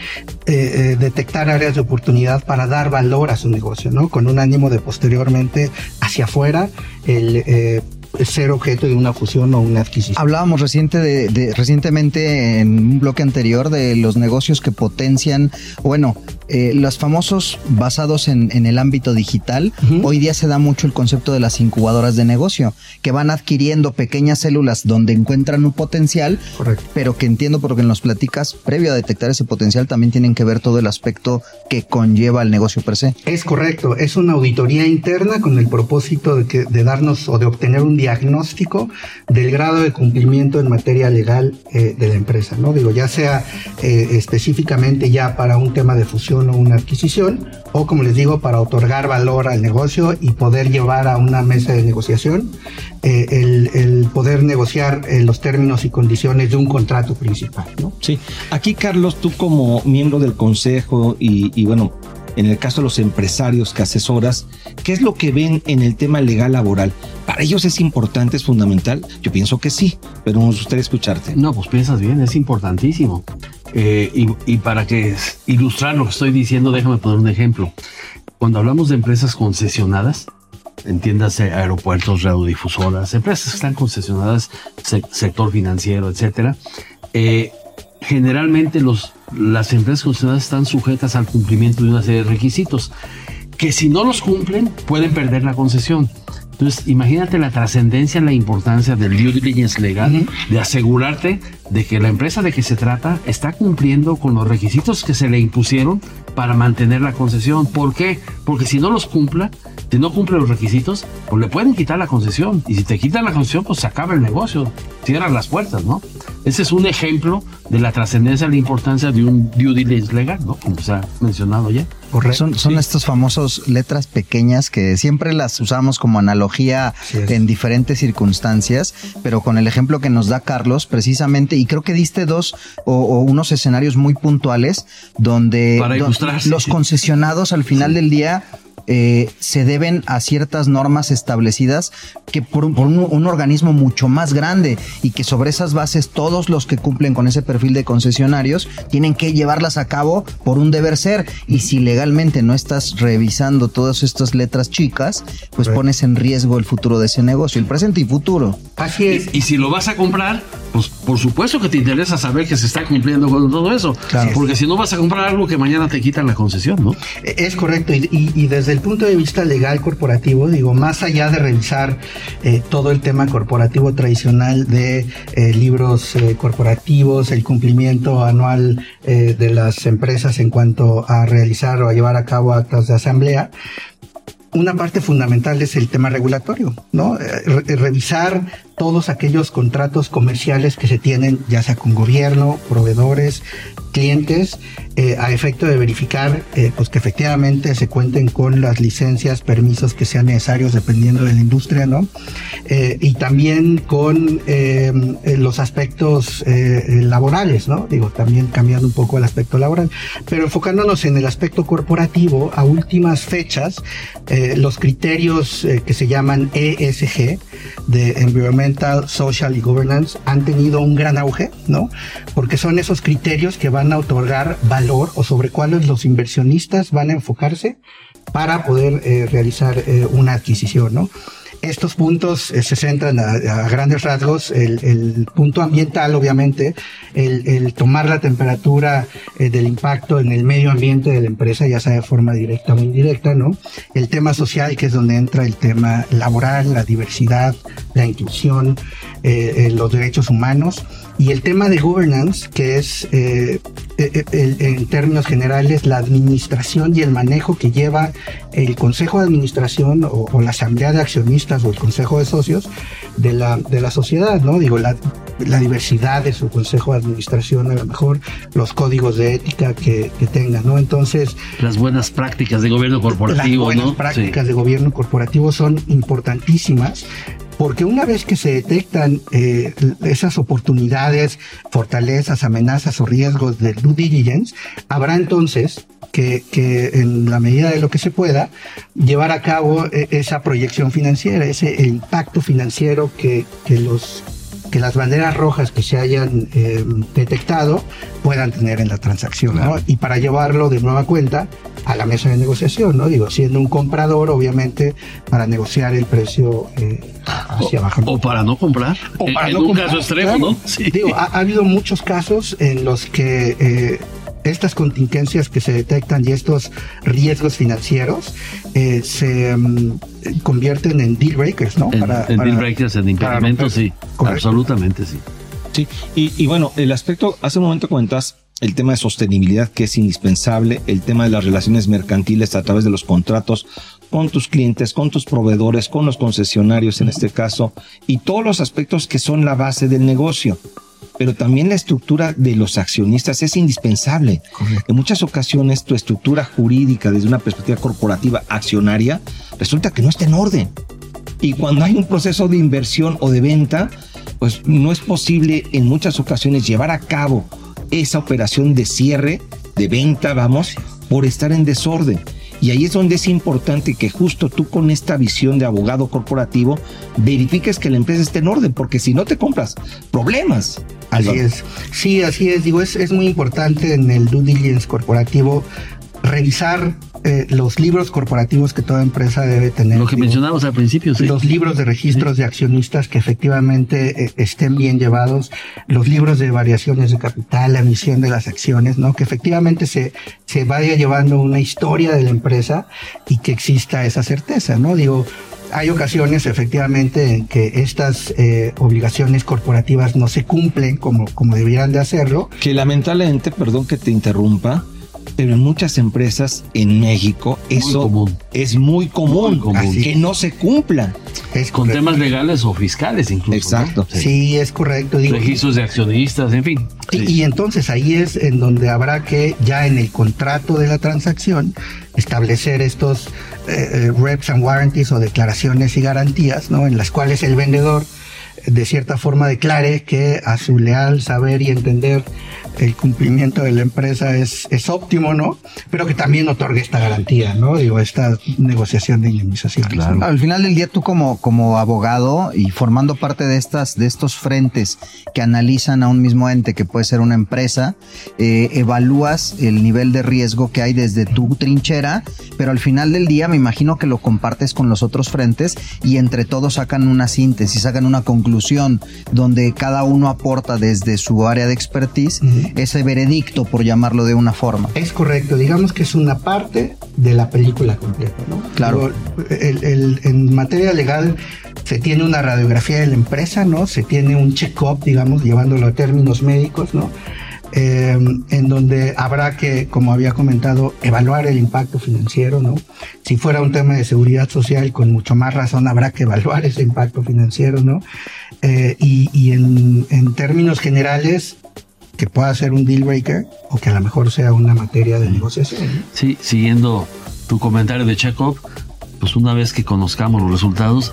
eh, detectar áreas de oportunidad para dar valor a su negocio, ¿no? Con un ánimo de posteriormente hacia afuera el ser objeto de una fusión o una adquisición. Hablábamos reciente de- recientemente en un bloque anterior de los negocios que potencian, bueno, eh, los famosos basados en, en el ámbito digital. Hoy día se da mucho el concepto de las incubadoras de negocio, que van adquiriendo pequeñas células donde encuentran un potencial, pero que entiendo por lo que nos platicas, previo a detectar ese potencial, también tienen que ver todo el aspecto que conlleva el negocio per se. Es correcto, es una auditoría interna con el propósito de, que, de darnos o de obtener un diagnóstico del grado de cumplimiento en materia legal eh, de la empresa, ¿no? Digo, ya sea eh, específicamente ya para un tema de fusión o una adquisición, o como les digo, para otorgar valor al negocio y poder llevar a una mesa de negociación eh, el, el poder negociar eh, los términos y condiciones de un contrato principal, ¿no? Sí, aquí Carlos, tú como miembro del consejo y, y bueno, en el caso de los empresarios que asesoras, ¿qué es lo que ven en el tema legal laboral? ¿Para ellos es importante, es fundamental? Yo pienso que sí, pero nos gustaría escucharte. No, pues piensas bien, es importantísimo. Eh, y, para que ilustrar lo que estoy diciendo, déjame poner un ejemplo. Cuando hablamos de empresas concesionadas, entiéndase aeropuertos, radiodifusoras, empresas que están concesionadas, se- sector financiero, etcétera, eh, generalmente los, las empresas concesionadas están sujetas al cumplimiento de una serie de requisitos que si no los cumplen pueden perder la concesión. Entonces, imagínate la trascendencia, la importancia del due diligence legal, de asegurarte de que la empresa de que se trata está cumpliendo con los requisitos que se le impusieron para mantener la concesión. ¿Por qué? Porque si no los cumpla, si no cumple los requisitos, pues le pueden quitar la concesión. Y si te quitan la concesión, pues se acaba el negocio, cierran las puertas, ¿no? Ese es un ejemplo de la trascendencia, la importancia de un due diligence legal, ¿no? Como se ha mencionado ya. Son, son estos famosos letras pequeñas que siempre las usamos como analogía en diferentes circunstancias, pero con el ejemplo que nos da Carlos, precisamente, y creo que diste dos o, o unos escenarios muy puntuales donde sí, los sí. concesionados al final del día eh, se deben a ciertas normas establecidas que por, un, por un- un organismo mucho más grande y que sobre esas bases todos los que cumplen con ese perfil de concesionarios tienen que llevarlas a cabo por un deber ser y si legalmente no estás revisando todas estas letras chicas pues pones en riesgo el futuro de ese negocio el presente y futuro Así es. Y, y si lo vas a comprar, pues por supuesto que te interesa saber que se está cumpliendo con todo eso. Claro. Porque si no vas a comprar algo que mañana te quitan la concesión, ¿no? Es correcto, y, y- y desde el punto de vista legal corporativo, digo, más allá de revisar eh, todo el tema corporativo tradicional de eh, libros eh, corporativos, el cumplimiento anual de las empresas en cuanto a realizar o a llevar a cabo actas de asamblea, una parte fundamental es el tema regulatorio, ¿no? Re- revisar todos aquellos contratos comerciales que se tienen, ya sea con gobierno, proveedores, clientes, eh, a efecto de verificar eh, pues que efectivamente se cuenten con las licencias, permisos que sean necesarios dependiendo de la industria, ¿no? Eh, y también con eh, los aspectos laborales, ¿no? Digo, también cambiando un poco el aspecto laboral, pero enfocándonos en el aspecto corporativo, a últimas fechas, los criterios que se llaman ESG, de Environmental, Social y Governance, han tenido un gran auge, ¿no? Porque son esos criterios que van a otorgar valor o sobre cuáles los inversionistas van a enfocarse para poder eh, realizar eh, una adquisición, ¿no? Estos puntos eh, se centran a, grandes rasgos, el, punto ambiental, obviamente, el, tomar la temperatura eh, del impacto en el medio ambiente de la empresa, ya sea de forma directa o indirecta, ¿no? El tema social, que es donde entra el tema laboral, la diversidad, la inclusión, eh, los derechos humanos, y el tema de governance, que es eh, eh, el- en términos generales la administración y el manejo que lleva el Consejo de Administración o, o la Asamblea de Accionistas o el Consejo de Socios de la, de la sociedad, ¿no? Digo, la, la diversidad de su Consejo de Administración, a lo mejor los códigos de ética que, que tenga, ¿no? Entonces, Las buenas prácticas de gobierno corporativo, las buenas ¿no? prácticas Sí. de gobierno corporativo son importantísimas porque una vez que se detectan eh, esas oportunidades, fortalezas, amenazas o riesgos del due diligence, habrá entonces que, que, en la medida de lo que se pueda, llevar a cabo eh, esa proyección financiera, ese impacto financiero que, que los que las banderas rojas que se hayan eh, detectado puedan tener en la transacción, ¿no? Y para llevarlo de nueva cuenta a la mesa de negociación, ¿no? Digo, siendo un comprador, obviamente, para negociar el precio eh, hacia abajo. O para no comprar. O para en, no un comprar, caso extremo, claro. ¿no? Sí. Digo, ha, ha habido muchos casos en los que eh, estas contingencias que se detectan y estos riesgos financieros eh, se mm, convierten en deal breakers, ¿no? En, Para- en para- deal breakers, en impedimentos, sí. Correcto. Absolutamente, sí. Sí, y, y bueno, el aspecto, hace un momento comentas el tema de sostenibilidad que es indispensable, el tema de las relaciones mercantiles a través de los contratos con tus clientes, con tus proveedores, con los concesionarios en este caso, y todos los aspectos que son la base del negocio. Pero también la estructura de los accionistas es indispensable. En muchas ocasiones tu estructura jurídica desde una perspectiva corporativa accionaria resulta que no está en orden. Y cuando hay un proceso de inversión o de venta, pues no es posible en muchas ocasiones llevar a cabo esa operación de cierre, de venta, vamos, por estar en desorden. Y ahí es donde es importante que justo tú con esta visión de abogado corporativo verifiques que la empresa esté en orden, porque si no te compras problemas. Así es. Sí, así es. Digo, es, es muy importante en el due diligence corporativo revisar eh, los libros corporativos que toda empresa debe tener. Lo que Digo, mencionamos al principio, sí. Los libros de registros de accionistas que efectivamente eh, estén bien llevados, los libros de variaciones de capital, la emisión de las acciones, ¿no? Que efectivamente se, se vaya llevando una historia de la empresa y que exista esa certeza, ¿no? Digo, hay ocasiones efectivamente en que estas eh, obligaciones corporativas no se cumplen como, como debieran de hacerlo. Que lamentablemente, perdón que te interrumpa, pero en muchas empresas en México eso es muy común, Muy común. así que no se cumplan. Es Con correcto. temas legales o fiscales incluso. Exacto. ¿no? Sí, es correcto. Digo, Registros de accionistas, en fin. Y, Sí. y entonces ahí es en donde habrá que ya en el contrato de la transacción establecer estos eh, eh, reps and warranties o declaraciones y garantías, ¿no? En las cuales el vendedor de cierta forma declare que a su leal saber y entender el cumplimiento de la empresa es, es óptimo, ¿no? Pero que también otorgue esta garantía, ¿no? Digo, esta negociación de indemnización. Claro, Al final del día, tú como, como abogado y formando parte de estas, de estos frentes que analizan a un mismo ente que puede ser una empresa, eh, evalúas el nivel de riesgo que hay desde tu trinchera, pero al final del día me imagino que lo compartes con los otros frentes y entre todos sacan una síntesis, sacan una conclusión donde cada uno aporta desde su área de expertise ese veredicto, por llamarlo de una forma. Es correcto, digamos que es una parte de la película completa, ¿no? Claro. El- el- en materia legal se tiene una radiografía de la empresa, ¿no? Se tiene un check-up, digamos, llevándolo a términos médicos, ¿no? Eh, en donde habrá que, como había comentado, evaluar el impacto financiero, ¿no? Si fuera un tema de seguridad social, con mucho más razón habrá que evaluar ese impacto financiero, ¿no? Eh, y y en, en términos generales, que pueda ser un deal breaker o que a lo mejor sea una materia de negociación. Sí, siguiendo tu comentario de Chekhov, pues una vez que conozcamos los resultados,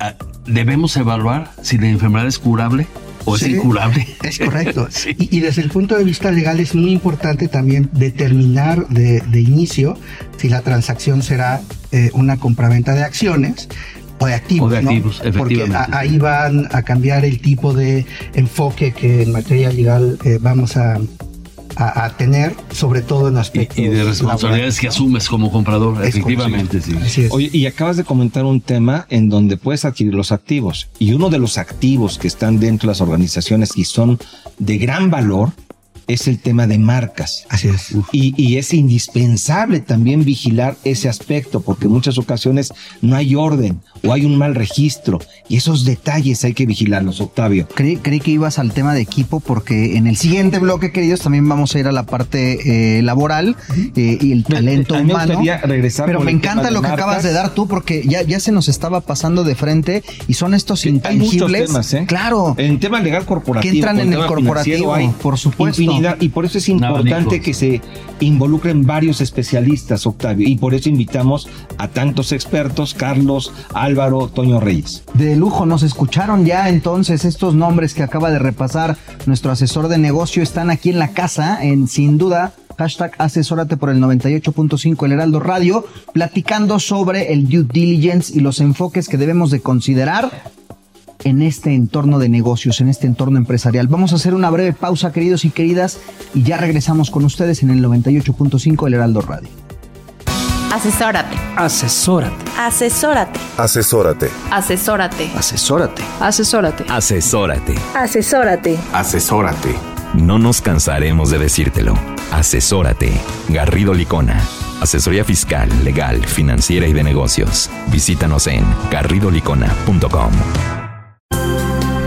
ah, debemos evaluar si la enfermedad es curable o Sí, es incurable. Es correcto. [LAUGHS] y, y desde el punto de vista legal es muy importante también determinar de, de inicio si la transacción será eh, una compraventa de acciones o de activos. O de ¿no? activos, Porque efectivamente. a- ahí van a cambiar el tipo de enfoque que en materia legal eh, vamos a, a- a tener, sobre todo en aspectos Y de responsabilidades que asumes como comprador, Es efectivamente, sí. Así es. Oye, y acabas de comentar un tema en donde puedes adquirir los activos. Y uno de los activos que están dentro de las organizaciones y son de gran valor es el tema de marcas. Así es. Y, y es indispensable también vigilar ese aspecto porque en muchas ocasiones no hay orden o hay un mal registro y esos detalles hay que vigilarlos, Octavio. Creí, creí que ibas al tema de equipo porque en el siguiente bloque, queridos, también vamos a ir a la parte eh, laboral eh, y el talento a mí me humano. gustaría regresar Pero me encanta lo que marcas. acabas de dar tú porque ya, ya se nos estaba pasando de frente y son estos Hay muchos intangibles. temas, ¿eh? Claro. En tema legal corporativo. Que entran en el corporativo, hay por supuesto. Y por eso es importante que se involucren varios especialistas, Octavio, y por eso invitamos a tantos expertos, Carlos, Álvaro, Toño Reyes. De lujo, nos escucharon ya entonces estos nombres que acaba de repasar nuestro asesor de negocio, están aquí en la casa, en sin duda hashtag asesórate por el 98.5 El Heraldo Radio, platicando sobre el due diligence y los enfoques que debemos de considerar en este entorno de negocios, en este entorno empresarial. Vamos a hacer una breve pausa, queridos y queridas, y ya regresamos con ustedes en el 98.5 El Heraldo Radio. Asesórate. Asesórate. Asesórate. Asesórate. Asesórate. Asesórate. Asesórate. Asesórate. Asesórate. Asesórate. No nos cansaremos de decírtelo. Asesórate. Garrido Licona. Asesoría fiscal, legal, financiera y de negocios. Visítanos en garridolicona.com.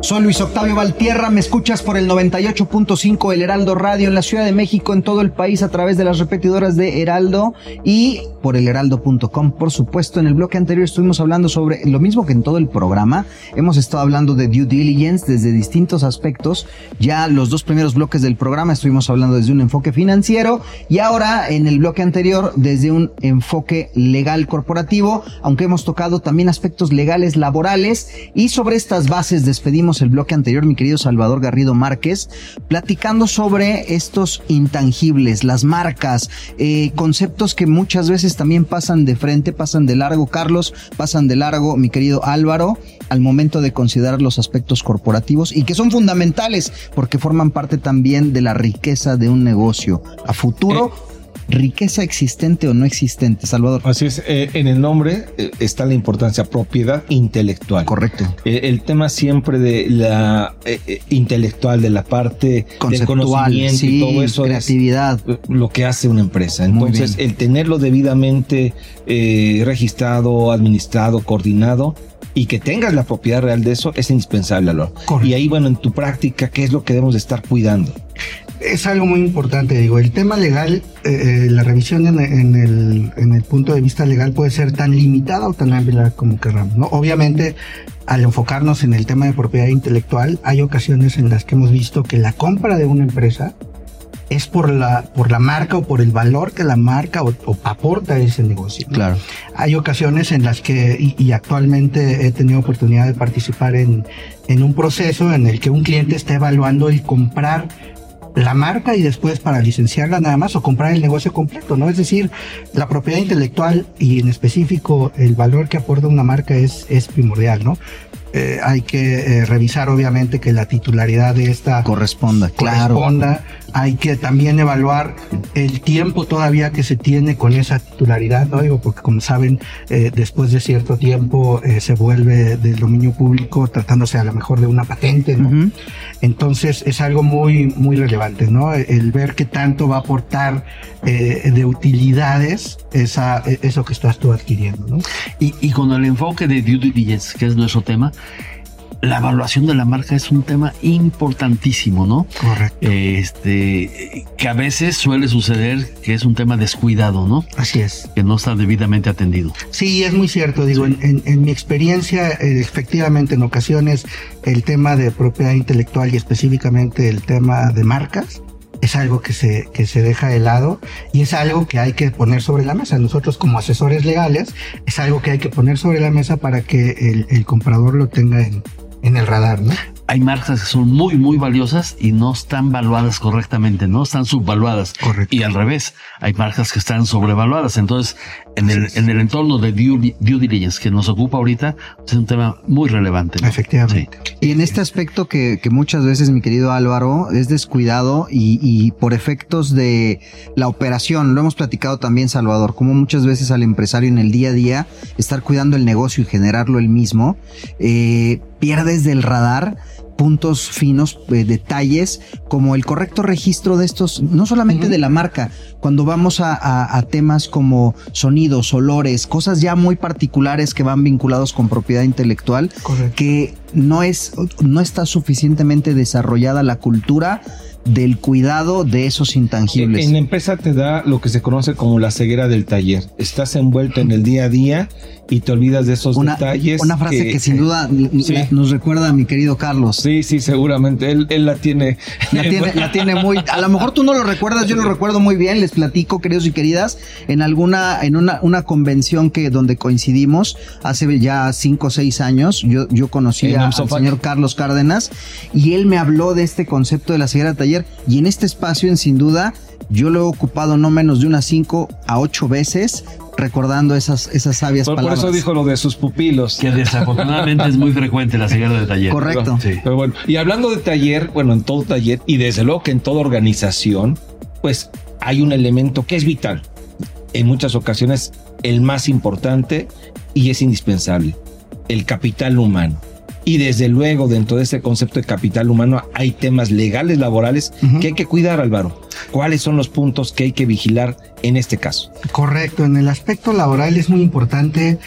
Soy Luis Octavio Valtierra, me escuchas por el 98.5 El Heraldo Radio en la Ciudad de México, en todo el país a través de las repetidoras de Heraldo y por el heraldo.com. Por supuesto, en el bloque anterior estuvimos hablando sobre lo mismo que en todo el programa. Hemos estado hablando de due diligence desde distintos aspectos. Ya los dos primeros bloques del programa estuvimos hablando desde un enfoque financiero y ahora en el bloque anterior desde un enfoque legal corporativo, aunque hemos tocado también aspectos legales laborales y sobre estas bases despedimos el bloque anterior, mi querido Salvador Garrido Márquez, platicando sobre estos intangibles, las marcas, eh, conceptos que muchas veces también pasan de frente, pasan de largo, Carlos, pasan de largo, mi querido Álvaro, al momento de considerar los aspectos corporativos y que son fundamentales porque forman parte también de la riqueza de un negocio a futuro. Riqueza existente o no existente, Salvador. Así es, eh, en el nombre eh, está la importancia propiedad intelectual. Correcto. Eh, el tema siempre de la eh, intelectual, de la parte del Conceptual, conocimiento sí, y todo eso creatividad. es lo que hace una empresa. Entonces, el tenerlo debidamente registrado, administrado, coordinado y que tengas la propiedad real de eso es indispensable, Alor. Y ahí, bueno, en tu práctica, ¿qué es lo que debemos de estar cuidando? Es algo muy importante, digo, el tema legal, eh, eh, la revisión en, en el, en el punto de vista legal puede ser tan limitada o tan amplia como queramos, ¿no? Obviamente, al enfocarnos en el tema de propiedad intelectual, hay ocasiones en las que hemos visto que la compra de una empresa es por la, por la marca o por el valor que la marca o, o aporta a ese negocio. ¿no? Claro. Hay ocasiones en las que, y, y actualmente he tenido oportunidad de participar en, en un proceso en el que un cliente está evaluando el comprar la marca y después para licenciarla nada más o comprar el negocio completo, ¿no? Es decir, la propiedad intelectual y en específico el valor que aporta una marca es, es primordial, ¿no? Eh, hay que eh, revisar obviamente que la titularidad de esta corresponda, claro. Hay que también evaluar el tiempo todavía que se tiene con esa titularidad, ¿no? Digo, porque como saben, eh, después de cierto tiempo eh, se vuelve del dominio público tratándose a lo mejor de una patente, ¿no? Entonces es algo muy, muy relevante, ¿no? El ver qué tanto va a aportar eh, de utilidades esa, eso que estás tú adquiriendo, ¿no? Y, y con el enfoque de due diligence, que es nuestro tema, la evaluación de la marca es un tema importantísimo, ¿no? Correcto. Este, que a veces suele suceder que es un tema descuidado, ¿no? Así es. Que no está debidamente atendido. Sí, es muy cierto. Digo, en, en, en, mi experiencia, eh, efectivamente, en ocasiones, el tema de propiedad intelectual y específicamente el tema de marcas es algo que se, que se deja de lado y es algo que hay que poner sobre la mesa. Nosotros como asesores legales es algo que hay que poner sobre la mesa para que el, el comprador lo tenga en, en el radar, ¿no? Hay marcas que son muy, muy valiosas y no están valuadas correctamente, no están subvaluadas. Correcto. Y al revés, hay marcas que están sobrevaluadas. Entonces, en el, en el entorno de due, due diligence que nos ocupa ahorita, es un tema muy relevante. ¿no? Efectivamente. Sí. Y en este aspecto que, que, muchas veces, mi querido Álvaro, es descuidado y, y por efectos de la operación, lo hemos platicado también, Salvador, como muchas veces al empresario en el día a día, estar cuidando el negocio y generarlo él mismo, eh, pierdes del radar puntos finos, eh, detalles, como el correcto registro de estos, no solamente de la marca, cuando vamos a, a, a, temas como sonidos, olores, cosas ya muy particulares que van vinculados con propiedad intelectual, Correcto. que no es, no está suficientemente desarrollada la cultura del cuidado de esos intangibles. En la empresa te da lo que se conoce como la ceguera del taller. Estás envuelto en el día a día y te olvidas de esos una, detalles. Una frase que, que sin duda sí. nos recuerda a mi querido Carlos. Sí, sí, seguramente. Él, él la tiene. [LAUGHS] La tiene, la tiene muy. A lo mejor tú no lo recuerdas, yo lo recuerdo muy bien. Les platico, queridos y queridas, en alguna, en una, una convención que donde coincidimos hace ya cinco o seis años. Yo, yo conocí a, al señor Carlos Cárdenas y él me habló de este concepto de la ceguera del taller. Y en este espacio, en sin duda, yo lo he ocupado no menos de unas cinco a ocho veces recordando esas, esas sabias por, palabras. Por eso dijo lo de sus pupilos. Que desafortunadamente es muy frecuente la ceguera de taller. Correcto. Pero, sí. pero bueno, y hablando de taller, bueno, en todo taller y desde luego que en toda organización, pues hay un elemento que es vital. En muchas ocasiones el más importante y es indispensable, el capital humano. Y desde luego, dentro de ese concepto de capital humano, hay temas legales, laborales, uh -huh. que hay que cuidar, Álvaro. ¿Cuáles son los puntos que hay que vigilar en este caso? Correcto, en el aspecto laboral es muy importante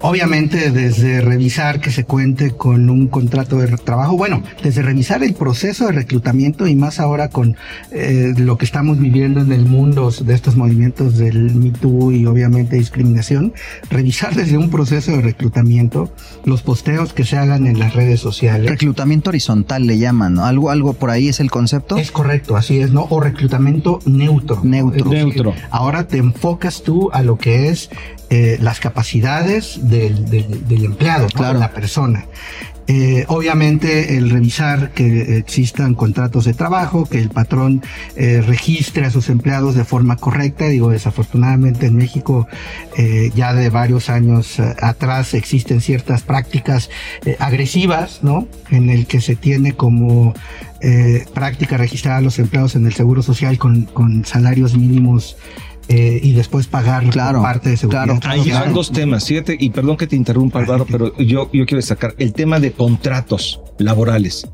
Obviamente desde revisar que se cuente con un contrato de trabajo, bueno, desde revisar el proceso de reclutamiento y más ahora con eh, lo que estamos viviendo en el mundo de estos movimientos del Me Too y obviamente discriminación, revisar desde un proceso de reclutamiento los posteos que se hagan en las redes sociales. Reclutamiento horizontal le llaman, ¿no? Algo, algo por ahí es el concepto. Es correcto, así es, ¿no? O reclutamiento neutro. Neutro. Neutro. Ahora te enfocas tú a lo que es eh, las capacidades del, del, del empleado, claro. la persona. Eh, obviamente el revisar que existan contratos de trabajo, que el patrón eh, registre a sus empleados de forma correcta. Digo, desafortunadamente en México eh, ya de varios años atrás existen ciertas prácticas agresivas, ¿no? En el que se tiene como práctica registrar a los empleados en el Seguro Social con, con salarios mínimos eh, y después pagar claro, parte de seguridad. Claro, Ahí claro. son dos temas, fíjate, y perdón que te interrumpa, Álvaro, pero yo, yo quiero destacar el tema de contratos laborales.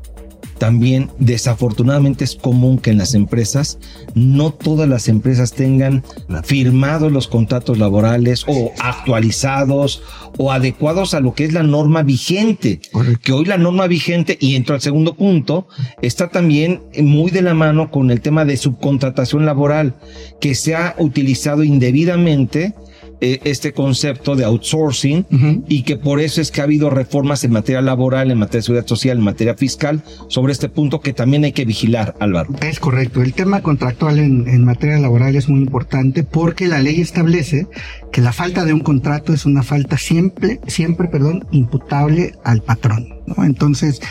También, desafortunadamente, es común que en las empresas no todas las empresas tengan firmados los contratos laborales o actualizados o adecuados a lo que es la norma vigente. Correcto. Que hoy la norma vigente, y entro al segundo punto, está también muy de la mano con el tema de subcontratación laboral, que se ha utilizado indebidamente este concepto de outsourcing uh -huh. y que por eso es que ha habido reformas en materia laboral, en materia de seguridad social, en materia fiscal, sobre este punto que también hay que vigilar, Álvaro. Es correcto. El tema contractual en, en materia laboral es muy importante porque la ley establece que la falta de un contrato es una falta siempre, siempre, perdón, imputable al patrón. ¿no? Entonces,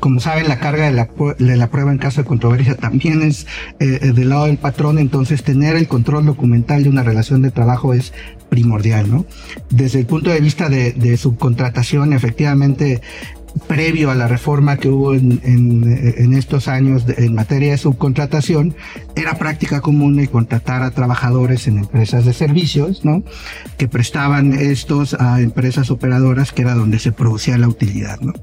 como saben, la carga de la, prueba en caso de controversia también es eh, del lado del patrón, entonces tener el control documental de una relación de trabajo es primordial, ¿no? Desde el punto de vista de, subcontratación, efectivamente, previo a la reforma que hubo en, en, en estos años de, en materia de subcontratación, era práctica común el contratar a trabajadores en empresas de servicios, ¿no? Que prestaban estos a empresas operadoras, que era donde se producía la utilidad, ¿no?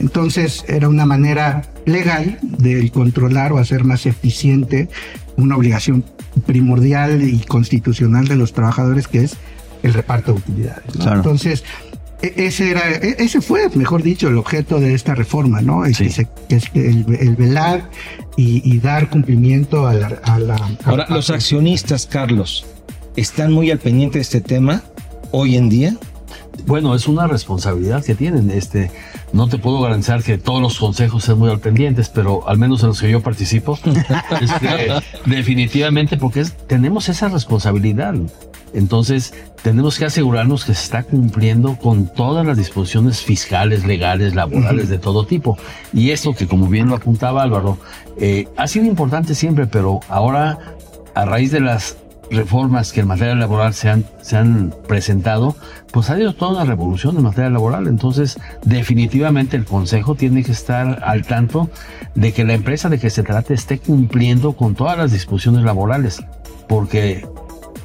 Entonces era una manera legal de controlar o hacer más eficiente una obligación primordial y constitucional de los trabajadores que es el reparto de utilidades. ¿no? Claro. Entonces ese era ese fue mejor dicho el objeto de esta reforma no el, sí. que se, que es el, el, velar y, y, dar cumplimiento a la, a la a ahora la los accionistas Carlos están muy al pendiente de este tema hoy en día bueno, es una responsabilidad que tienen. Este, no te puedo garantizar que todos los consejos sean muy al pendientes, pero al menos en los que yo participo, [LAUGHS] este, definitivamente, porque es, tenemos esa responsabilidad. Entonces, tenemos que asegurarnos que se está cumpliendo con todas las disposiciones fiscales, legales, laborales, uh -huh. de todo tipo. Y esto que, como bien lo apuntaba Álvaro, eh, ha sido importante siempre, pero ahora, a raíz de las reformas que en materia laboral se han, se han presentado, pues ha habido toda una revolución en materia laboral. Entonces, definitivamente el Consejo tiene que estar al tanto de que la empresa de que se trate esté cumpliendo con todas las disposiciones laborales, porque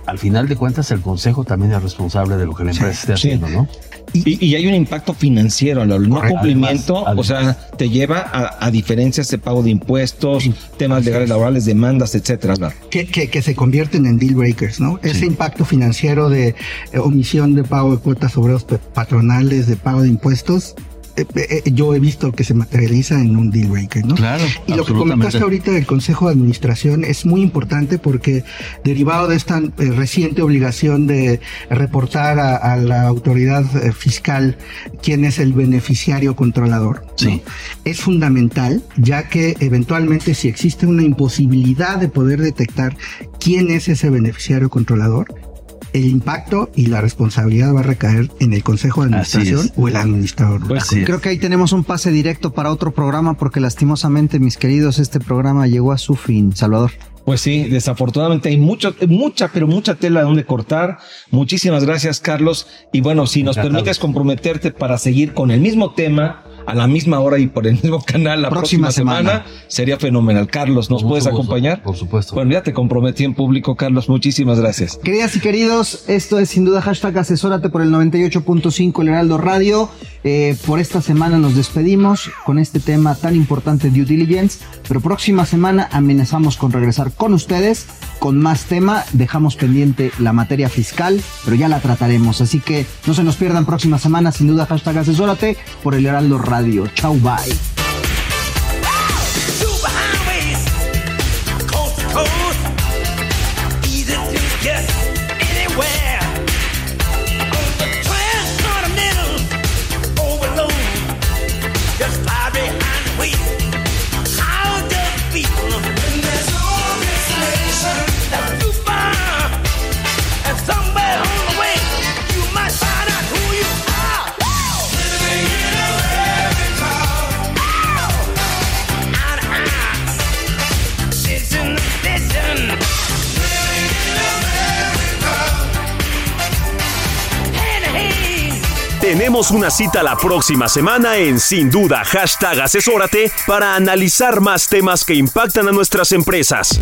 al final de cuentas el consejo también es responsable de lo que la empresa esté haciendo, ¿no? Y, y hay un impacto financiero, el no Correcto. cumplimiento, Además, o sea, te lleva a, a diferencias de pago de impuestos, temas legales laborales, demandas, etcétera. que, que, que se convierten en deal breakers, ¿no? Ese impacto financiero de eh, omisión de pago de cuotas obreros patronales, de pago de impuestos, eh, eh, yo he visto que se materializa en un deal breaker, ¿no? Claro, Y lo que comentaste ahorita del Consejo de Administración es muy importante porque derivado de esta eh, reciente obligación de reportar a, a la autoridad eh, fiscal quién es el beneficiario controlador, ¿no? es fundamental ya que eventualmente si existe una imposibilidad de poder detectar quién es ese beneficiario controlador, el impacto y la responsabilidad va a recaer en el Consejo de Administración o el administrador. Pues Creo que ahí tenemos un pase directo para otro programa porque lastimosamente, mis queridos, este programa llegó a su fin. Salvador. Pues sí, desafortunadamente hay mucho, mucha, pero mucha tela donde cortar. Muchísimas gracias, Carlos. Y bueno, si nos Encantado. permites comprometerte para seguir con el mismo tema, a la misma hora y por el mismo canal la Próxima próxima, semana, semana. sería fenomenal. Carlos, ¿nos puedes gusto, acompañar? Por supuesto. Bueno, ya te comprometí en público, Carlos. Muchísimas gracias. Queridas y queridos, esto es sin duda hashtag asesórate por el 98.5 El Heraldo Radio. Eh, por esta semana nos despedimos con este tema tan importante due diligence, pero próxima semana amenazamos con regresar con ustedes con más tema. Dejamos pendiente la materia fiscal, pero ya la trataremos. Así que no se nos pierdan próxima semana, sin duda hashtag asesórate por El Heraldo Radio. Chau, bye. Una cita la próxima semana en Sin Duda hashtag Asesórate para analizar más temas que impactan a nuestras empresas.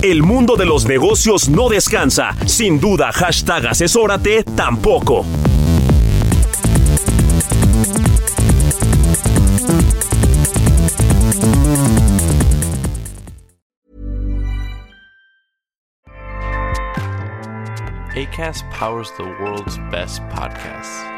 El mundo de los negocios no descansa. Sin duda hashtag Asesórate tampoco. ACAST powers the world's best podcasts.